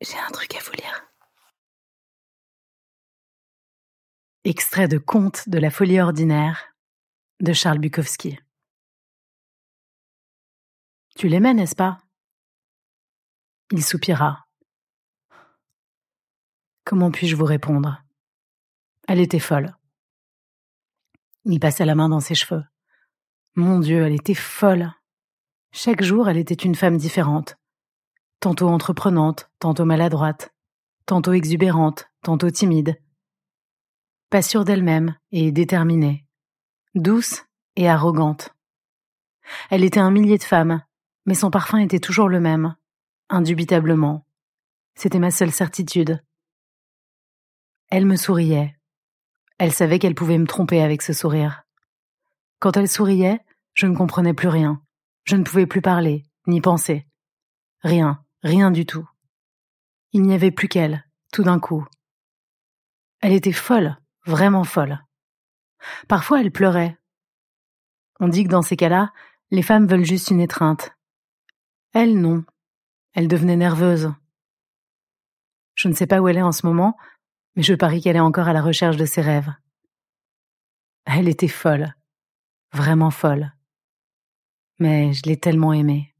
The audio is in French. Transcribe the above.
J'ai un truc à vous lire. Extrait de Conte de la folie ordinaire de Charles Bukowski. Tu l'aimais, n'est-ce pas? Il soupira. Comment puis-je vous répondre? Elle était folle. Il passa la main dans ses cheveux. Mon Dieu, elle était folle. Chaque jour, elle était une femme différente. Tantôt entreprenante, tantôt maladroite, tantôt exubérante, tantôt timide. Pas sûre d'elle-même et déterminée. Douce et arrogante. Elle était un millier de femmes, mais son parfum était toujours le même, indubitablement. C'était ma seule certitude. Elle me souriait. Elle savait qu'elle pouvait me tromper avec ce sourire. Quand elle souriait, je ne comprenais plus rien. Je ne pouvais plus parler, ni penser. Rien, rien du tout. Il n'y avait plus qu'elle, tout d'un coup. Elle était folle, vraiment folle. Parfois elle pleurait. On dit que dans ces cas-là, les femmes veulent juste une étreinte. Elle, non. Elle devenait nerveuse. Je ne sais pas où elle est en ce moment, mais je parie qu'elle est encore à la recherche de ses rêves. Elle était folle vraiment folle. Mais je l'ai tellement aimée.